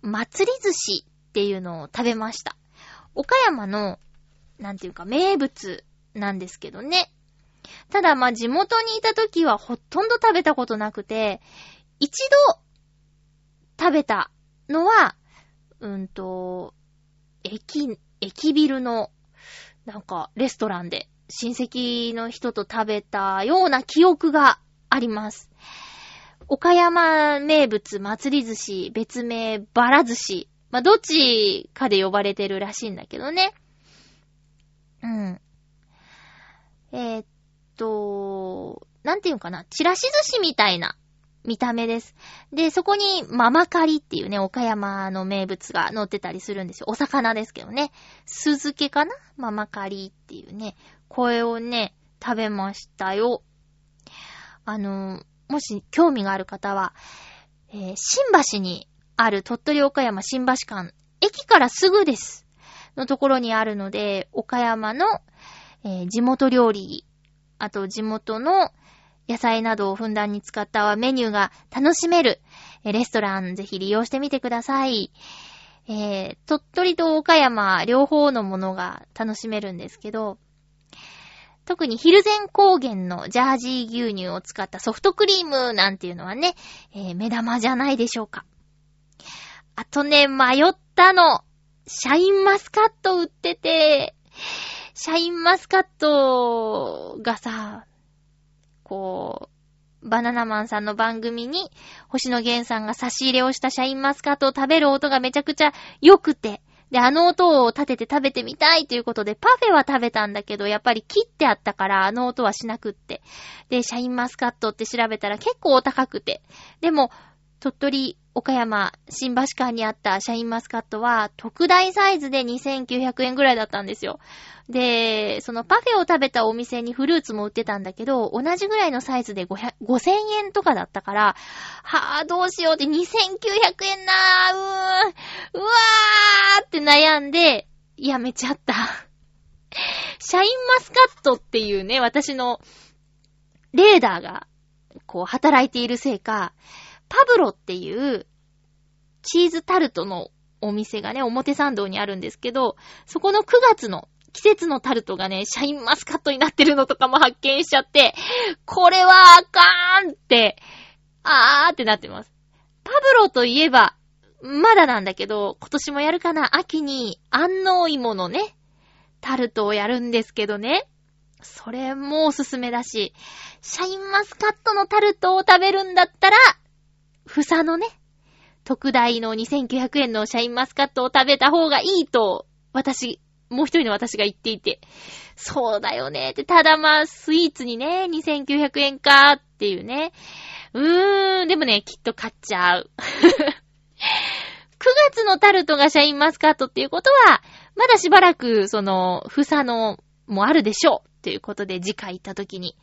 祭り寿司っていうのを食べました。岡山の、なんていうか、名物なんですけどね。ただ、ま地元にいた時はほとんど食べたことなくて、一度食べたのは、うんと、駅、駅ビルの、なんか、レストランで、親戚の人と食べたような記憶があります。岡山名物祭り寿司、別名バラ寿司。まあ、どっちかで呼ばれてるらしいんだけどね。うん。えー、っと、なんていうかな、チラシ寿司みたいな見た目です。で、そこにママカリっていうね、岡山の名物が載ってたりするんですよ。お魚ですけどね。酢漬けかな？ママカリっていうね、声をね、食べましたよ。あの、もし興味がある方は、えー、新橋にある鳥取岡山新橋間、駅からすぐです。のところにあるので、岡山の、えー、地元料理、あと地元の野菜などをふんだんに使ったメニューが楽しめる、えレストランぜひ利用してみてください。えー、鳥取と岡山両方のものが楽しめるんですけど、特にヒルゼン高原のジャージー牛乳を使ったソフトクリームなんていうのはね、えー、目玉じゃないでしょうか。あとね、迷ったの。シャインマスカット売ってて、シャインマスカットがさ、こう、バナナマンさんの番組に、星野源さんが差し入れをしたシャインマスカットを食べる音がめちゃくちゃ良くて、で、あの音を立てて食べてみたいということで、パフェは食べたんだけど、やっぱり切ってあったから、あの音はしなくって。で、シャインマスカットって調べたら結構お高くて。でも、鳥取、岡山、新橋間にあったシャインマスカットは、特大サイズで2900円ぐらいだったんですよ。で、そのパフェを食べたお店にフルーツも売ってたんだけど、同じぐらいのサイズで500 5000円とかだったから、はぁ、どうしようって2900円なー、うーん、うわーって悩んで、やめちゃった。シャインマスカットっていうね、私のレーダーが、こう、働いているせいか、パブロっていうチーズタルトのお店がね、表参道にあるんですけど、そこの9月の季節のタルトがね、シャインマスカットになってるのとかも発見しちゃって、これはあかーんって、あーってなってます。パブロといえば、まだなんだけど、今年もやるかな秋に安納芋のね、タルトをやるんですけどね。それもおすすめだし、シャインマスカットのタルトを食べるんだったら、ふさのね、特大の2900円のシャインマスカットを食べた方がいいと、私、もう一人の私が言っていて、そうだよねって、ただまあ、スイーツにね、2900円かっていうね。うーん、でもね、きっと買っちゃう。9月のタルトがシャインマスカットっていうことは、まだしばらく、その、ふさのもあるでしょうっていうことで次回行った時に。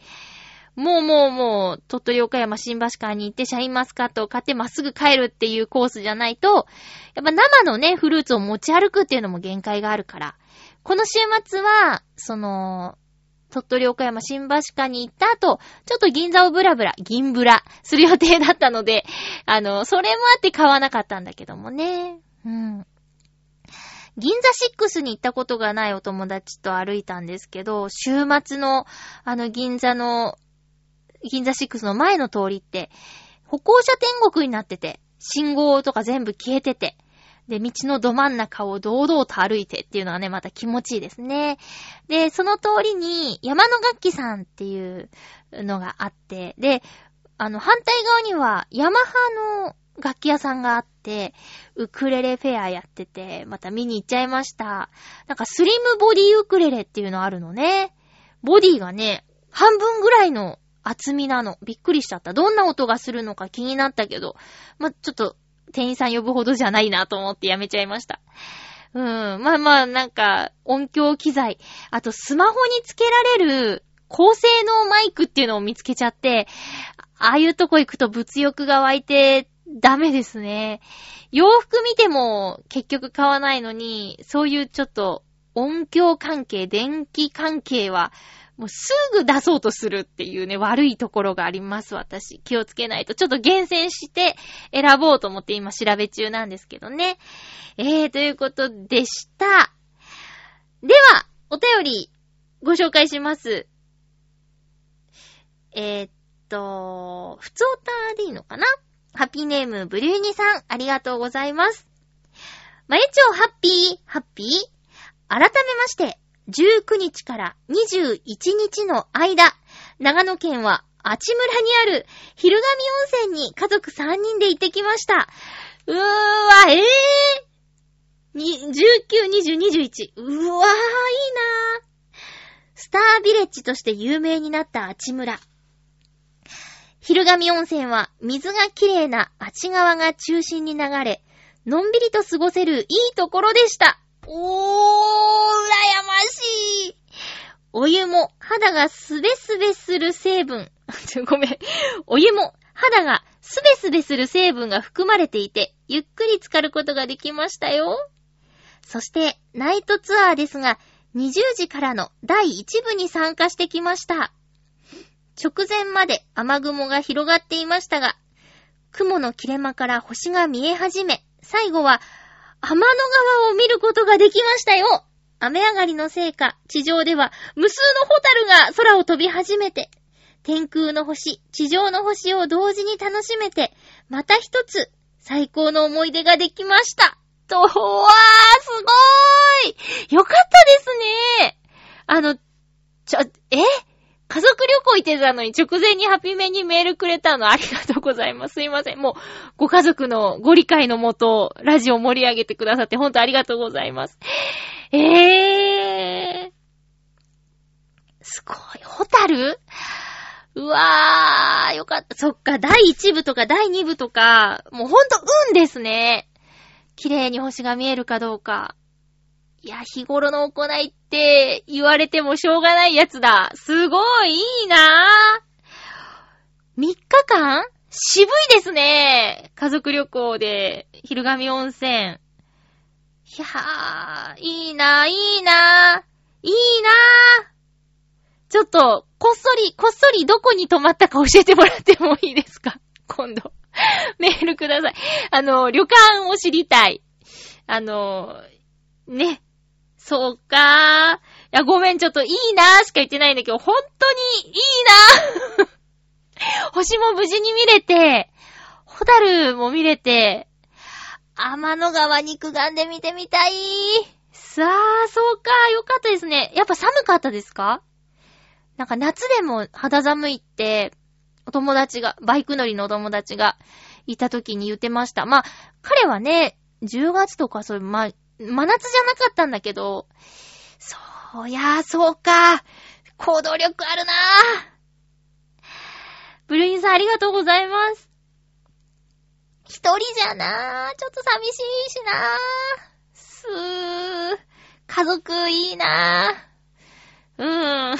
もうもうもう、鳥取岡山新橋間に行ってシャインマスカットを買ってまっすぐ帰るっていうコースじゃないと、やっぱ生のね、フルーツを持ち歩くっていうのも限界があるから。この週末は、その、鳥取岡山新橋間に行った後、ちょっと銀座をブラブラ、銀ブラする予定だったので、あの、それもあって買わなかったんだけどもね。うん。銀座6に行ったことがないお友達と歩いたんですけど、週末の、あの銀座の、銀座6の前の通りって、歩行者天国になってて、信号とか全部消えてて、で、道のど真ん中を堂々と歩いてっていうのはね、また気持ちいいですね。で、その通りに山の楽器さんっていうのがあって、で、あの、反対側にはヤマハの楽器屋さんがあって、ウクレレフェアやってて、また見に行っちゃいました。なんかスリムボディウクレレっていうのあるのね。ボディがね、半分ぐらいの厚みなの。びっくりしちゃった。どんな音がするのか気になったけど、まちょっと店員さん呼ぶほどじゃないなと思ってやめちゃいました。うん。まあまあ、なんか、音響機材。あと、スマホにつけられる高性能マイクっていうのを見つけちゃって、ああいうとこ行くと物欲が湧いて、ダメですね。洋服見ても結局買わないのに、そういうちょっと音響関係、電気関係は、もうすぐ出そうとするっていうね、悪いところがあります、私。気をつけないと。ちょっと厳選して選ぼうと思って今調べ中なんですけどね。えー、ということでした。では、お便りご紹介します。えー、っと、ふつおたでいいのかな？ハッピーネーム、ブリューニさん、ありがとうございます。まゆちょハッピー、ハッピー？改めまして、19日から21日の間、長野県はあち村にある昼神温泉に家族3人で行ってきました。うーわ、えぇ、ー、19、20、21。うわー、いいなー。スタービレッジとして有名になったあち村。昼神温泉は水がきれいなあち川が中心に流れ、のんびりと過ごせるいいところでした。おー、羨ましい。お湯も肌がすべすべする成分、ごめん。お湯も肌がすべすべする成分が含まれていて、ゆっくり浸かることができましたよ。そして、ナイトツアーですが、20時からの第1部に参加してきました。直前まで雨雲が広がっていましたが、雲の切れ間から星が見え始め、最後は天の川を見ることができましたよ。雨上がりのせいか、地上では無数のホタルが空を飛び始めて、天空の星、地上の星を同時に楽しめて、また一つ最高の思い出ができました。と、わー、すごーい！よかったですね。あの、ちょ、え？家族旅行行ってたのに直前にハピメにメールくれたのありがとうございます。すいません。もう、ご家族のご理解のもと、ラジオ盛り上げてくださって本当ありがとうございます。えー。すごい。ホタル？うわー、よかった。そっか、第1部とか第2部とか、もうほんと運ですね。綺麗に星が見えるかどうか。いや、日頃の行いって言われてもしょうがないやつだ。すごいいいなぁ。3日間？渋いですね。家族旅行で、昼神温泉。いやー、いいなぁ、いいなぁ、いいなぁ。ちょっと、こっそり、こっそりどこに泊まったか教えてもらってもいいですか？今度。メールください。あの、旅館を知りたい。あの、ね、そうかー。いや、ごめん、ちょっといいなーしか言ってないんだけど、本当にいいなー 星も無事に見れて、ホタルも見れて、天の川肉眼で見てみたいさあ、そうか、よかったですね。やっぱ寒かったですか？なんか夏でも肌寒いって、お友達が、バイク乗りのお友達がいた時に言ってました。まあ、彼はね、10月とかそういう、まあ、真夏じゃなかったんだけど、そうやー、そうか。行動力あるなー。ブルーインさんありがとうございます。一人じゃなー。ちょっと寂しいしなー。すー。家族いいなー。うーん。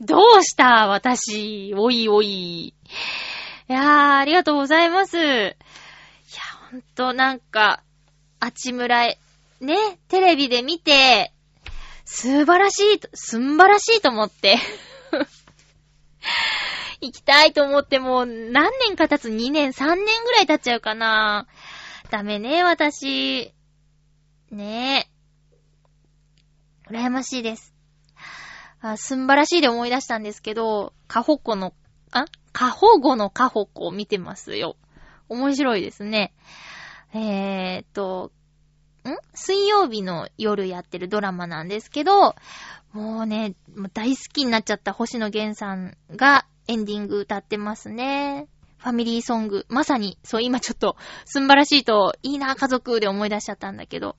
どうした？私。おいおい。いやー、ありがとうございます。いや、ほんと、なんか、あちむらへ、ね、テレビで見て、素晴らしい、すんばらしいと思って。行きたいと思ってもう何年か経つ ?2 年、3年ぐらい経っちゃうかな。ダメね、私。ねえ。羨ましいです。あ、すんばらしいで思い出したんですけど、カホコの、あ？カホゴのカホコを見てますよ。面白いですね。えーっと、ん？水曜日の夜やってるドラマなんですけど、もうね、大好きになっちゃった星野源さんがエンディング歌ってますね。ファミリーソング。まさに、そう、今ちょっと、すんばらしいと、いいな、家族で思い出しちゃったんだけど、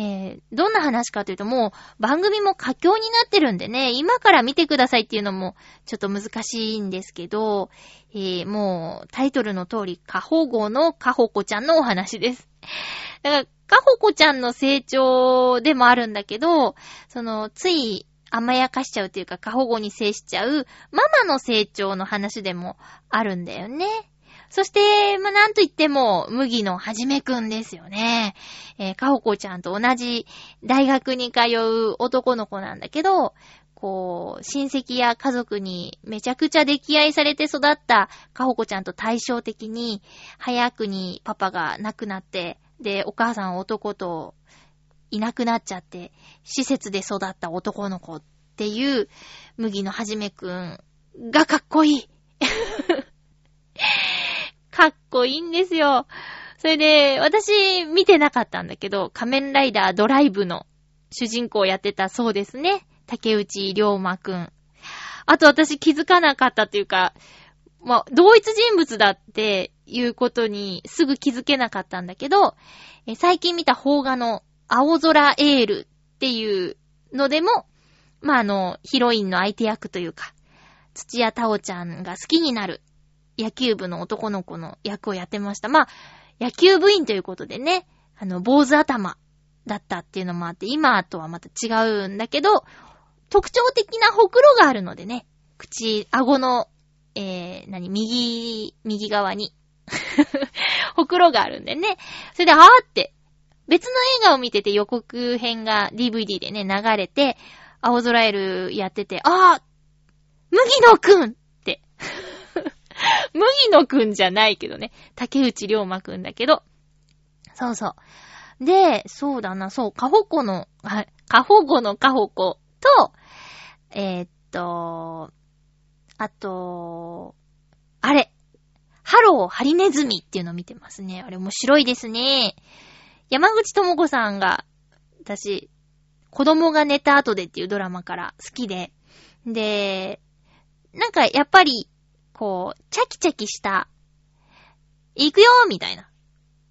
えー、どんな話かというと、もう、番組も佳境になってるんでね、今から見てくださいっていうのも、ちょっと難しいんですけど、えー、もう、タイトルの通り、カホゴのカホコちゃんのお話です。だから、カホコちゃんの成長でもあるんだけど、その、つい甘やかしちゃうっていうか、過保護に接しちゃう、ママの成長の話でもあるんだよね。そして、まあ、なんと言っても、麦のはじめくんですよね。えー、かほこちゃんと同じ大学に通う男の子なんだけど、こう、親戚や家族にめちゃくちゃ溺愛されて育ったかほこちゃんと対照的に、早くにパパが亡くなって、で、お母さん男といなくなっちゃって、施設で育った男の子っていう、麦のはじめくんがかっこいい。かっこいいんですよ。それで、私見てなかったんだけど、仮面ライダードライブの主人公をやってたそうですね。竹内涼真くん。あと私気づかなかったというか、まあ、同一人物だっていうことにすぐ気づけなかったんだけど、え最近見た邦画の青空エールっていうのでも、まあ、あの、ヒロインの相手役というか、土屋太鳳ちゃんが好きになる野球部の男の子の役をやってました。まあ、野球部員ということでね、あの、坊主頭だったっていうのもあって、今とはまた違うんだけど、特徴的なほくろがあるのでね、口、顎の、えー、何、右、右側に、ほくろがあるんでね。それで、あーって、別の映画を見てて予告編が DVD でね、流れて、青空エルやってて、あー麦野くんって。麦野くんじゃないけどね。竹内涼真くんだけど。そうそう。で、そうだな、そう、カホコの、あ、カホゴのカホコと、えー、っと、あと、あれ、ハローハリネズミっていうの見てますね。あれ面白いですね。山口智子さんが、私、子供が寝た後でっていうドラマから好きで、で、なんかやっぱり、こう、チャキチャキした、行くよみたいな、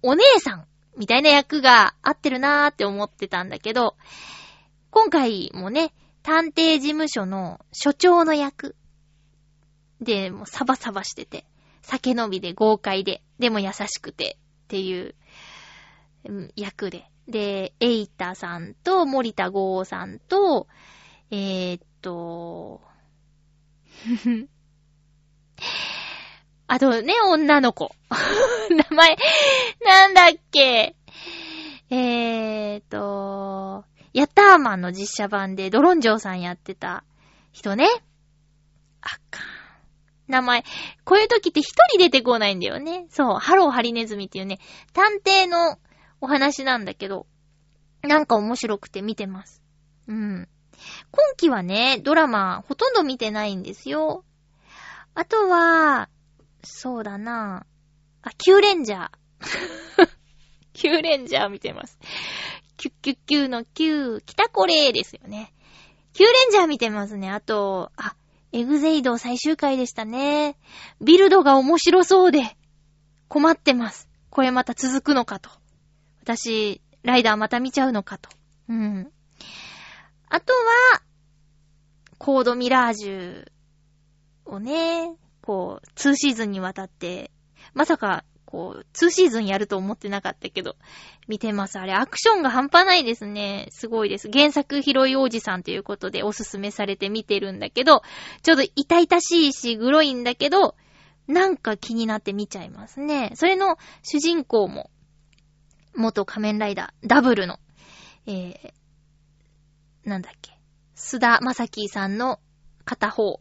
お姉さんみたいな役が合ってるなーって思ってたんだけど、今回もね、探偵事務所の所長の役で、もうサバサバしてて、酒飲みで豪快で、でも優しくてっていう、うん役で。で、エイタさんと森田剛さんと、えー、っと、あとね、女の子。名前、なんだっけ？えーと、ヤッターマンの実写版でドロンジョーさんやってた人ね。あかん。名前、こういう時って一人出てこないんだよね。そう、ハローハリネズミっていうね、探偵のお話なんだけど、なんか面白くて見てます。うん。今期はね、ドラマほとんど見てないんですよ。あとは、そうだなあ、キューレンジャー。キューレンジャー見てます。キュッキュッキューのキュー、来たコレですよね。キューレンジャー見てますね。あと、あ、エグゼイド最終回でしたね。ビルドが面白そうで、困ってます。これまた続くのかと。私、ライダーまた見ちゃうのかと。うん。あとは、コードミラージュをね、こう、2シーズンにわたって、まさか、こう、2シーズンやると思ってなかったけど、見てます。あれ、アクションが半端ないですね。すごいです。原作広い王子さんということでおすすめされて見てるんだけど、ちょうど痛々しいし、グロいんだけど、なんか気になって見ちゃいますね。それの主人公も、元仮面ライダー、ダブルの、えー、なんだっけ、須田正樹さんの片方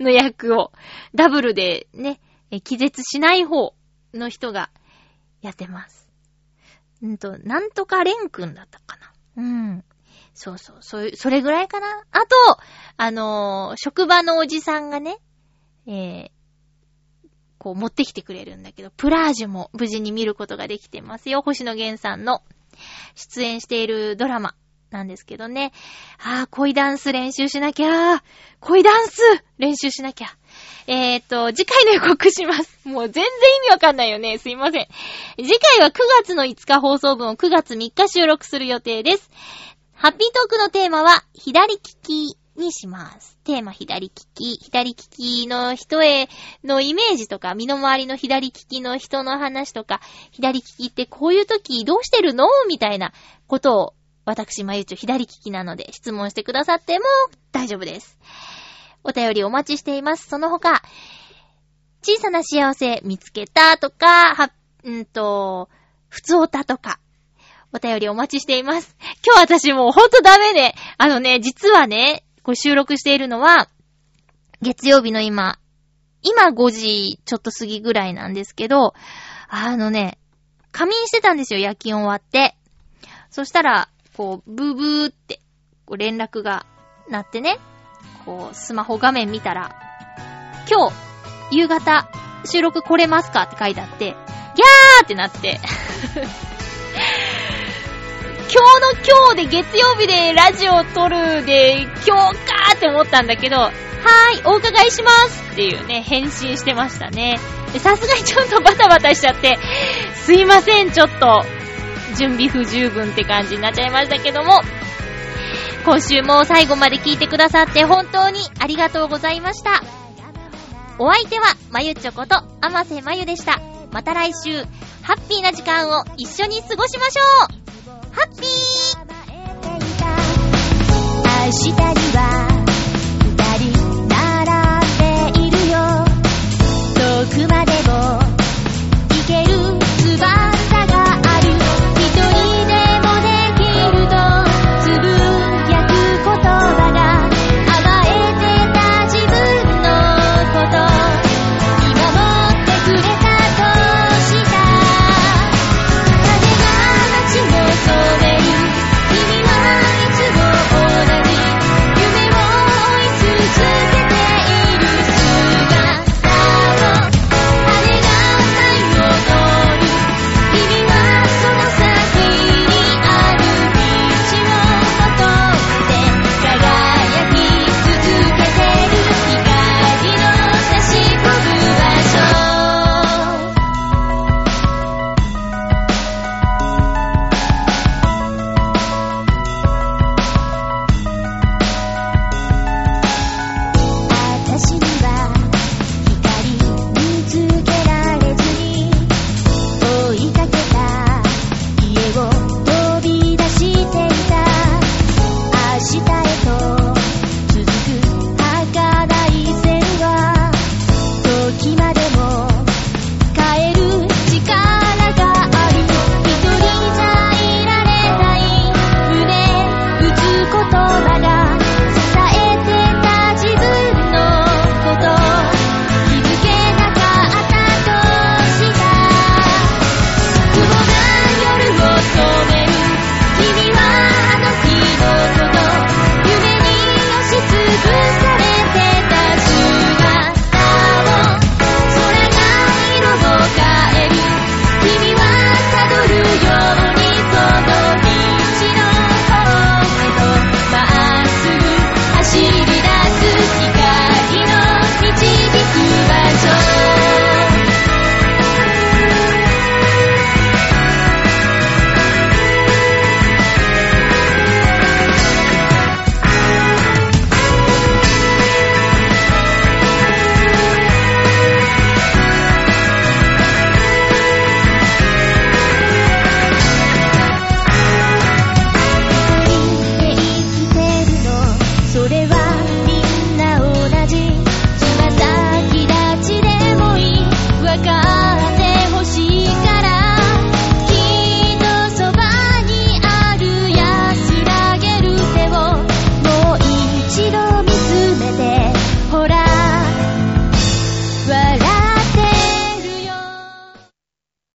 の役を、ダブルでね、気絶しない方の人がやってます。うんと、なんとかレン君だったかな。うん。そうそう、そういう、それぐらいかな。あと、あのー職場のおじさんがね、えー、こう持ってきてくれるんだけど、プラージュも無事に見ることができてますよ。星野源さんの出演しているドラマなんですけどね。あー、恋ダンス練習しなきゃ。恋ダンス練習しなきゃ。えーっと、次回の予告します。もう全然意味わかんないよね。すいません。次回は9月の5日放送分を9月3日収録する予定です。ハッピートークのテーマは、左利きにします。テーマ左利き。左利きの人へのイメージとか、身の回りの左利きの人の話とか、左利きってこういう時どうしてるの？みたいなことを、私、まゆちょ左利きなので質問してくださっても大丈夫です。お便りお待ちしています。その他、小さな幸せ見つけたとか、は、んーと、ふつおたとか、お便りお待ちしています。今日私もうほんとダメね。あのね、実はね、これ収録しているのは、月曜日の今、今5時ちょっと過ぎぐらいなんですけど、あのね、仮眠してたんですよ、夜勤終わって。そしたら、こう、ブーブーって、こう連絡が鳴ってね、こう、スマホ画面見たら、今日、夕方、収録来れますかって書いてあって、ギャーってなって、今日の今日で月曜日でラジオを撮るで、今日かーって思ったんだけど、はーい、お伺いしますっていうね、返信してましたね。さすがにちょっとバタバタしちゃって、すいません、ちょっと、準備不十分って感じになっちゃいましたけども、今週も最後まで聞いてくださって本当にありがとうございました。お相手は、まゆちょこと、あませまゆでした。また来週、ハッピーな時間を一緒に過ごしましょうハッピー明日には